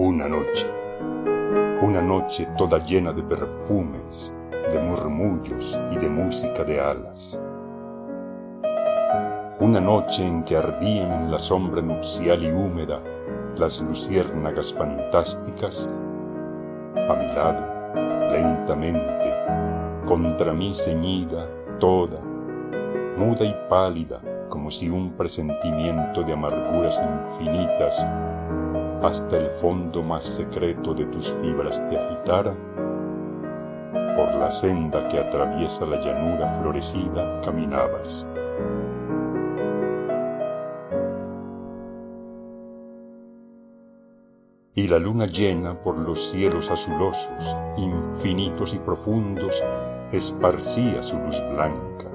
Una noche, una noche toda llena de perfumes, de murmullos y de música de alas. Una noche en que ardían en la sombra nupcial y húmeda las luciérnagas fantásticas, a mi lado, lentamente, contra mí ceñida, toda, muda y pálida, como si un presentimiento de amarguras infinitas hasta el fondo más secreto de tus fibras te agitara, por la senda que atraviesa la llanura florecida caminabas. Y la luna llena por los cielos azulosos, infinitos y profundos, esparcía su luz blanca.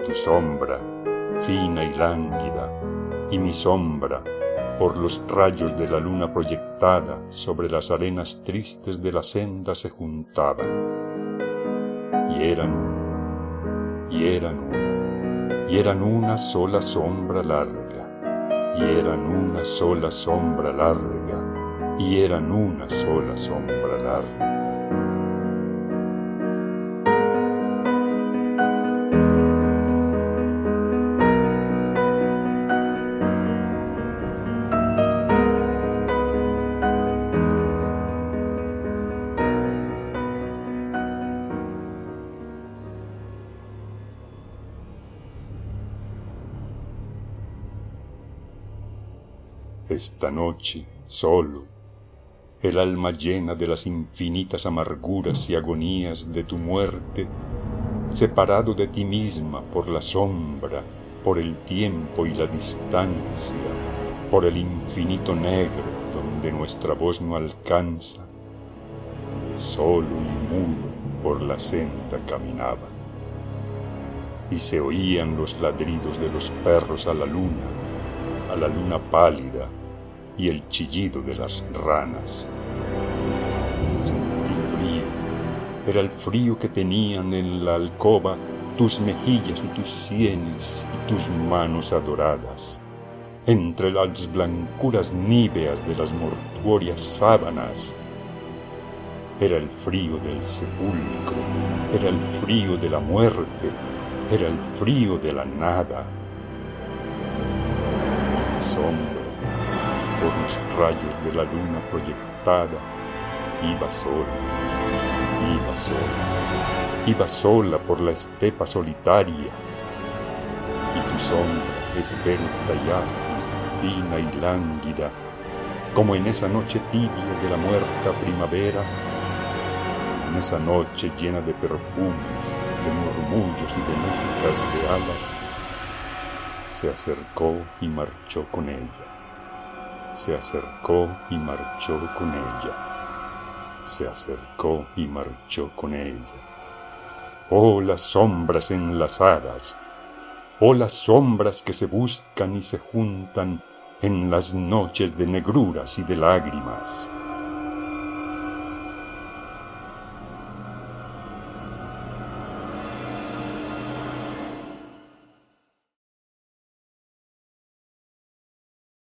Y tu sombra, fina y lánguida, y mi sombra, por los rayos de la luna proyectada sobre las arenas tristes de la senda se juntaban. Y eran, y eran una, y eran una sola sombra larga, y eran una sola sombra larga, y eran una sola sombra larga. Esta noche, solo, el alma llena de las infinitas amarguras y agonías de tu muerte, separado de ti misma por la sombra, por el tiempo y la distancia, por el infinito negro donde nuestra voz no alcanza, solo y mudo por la senda caminaba. Y se oían los ladridos de los perros a la luna, a la luna pálida y el chillido de las ranas. Sentí frío, era el frío que tenían en la alcoba tus mejillas y tus sienes y tus manos adoradas, entre las blancuras níveas de las mortuorias sábanas. Era el frío del sepulcro, era el frío de la muerte, era el frío de la nada sombra, por los rayos de la luna proyectada, iba sola, iba sola, iba sola por la estepa solitaria, y tu sombra esbelta ya, fina y lánguida, como en esa noche tibia de la muerta primavera, en esa noche llena de perfumes, de murmullos y de músicas de alas, se acercó y marchó con ella. Se acercó y marchó con ella. Se acercó y marchó con ella. Oh las sombras enlazadas, oh las sombras que se buscan y se juntan en las noches de negruras y de lágrimas.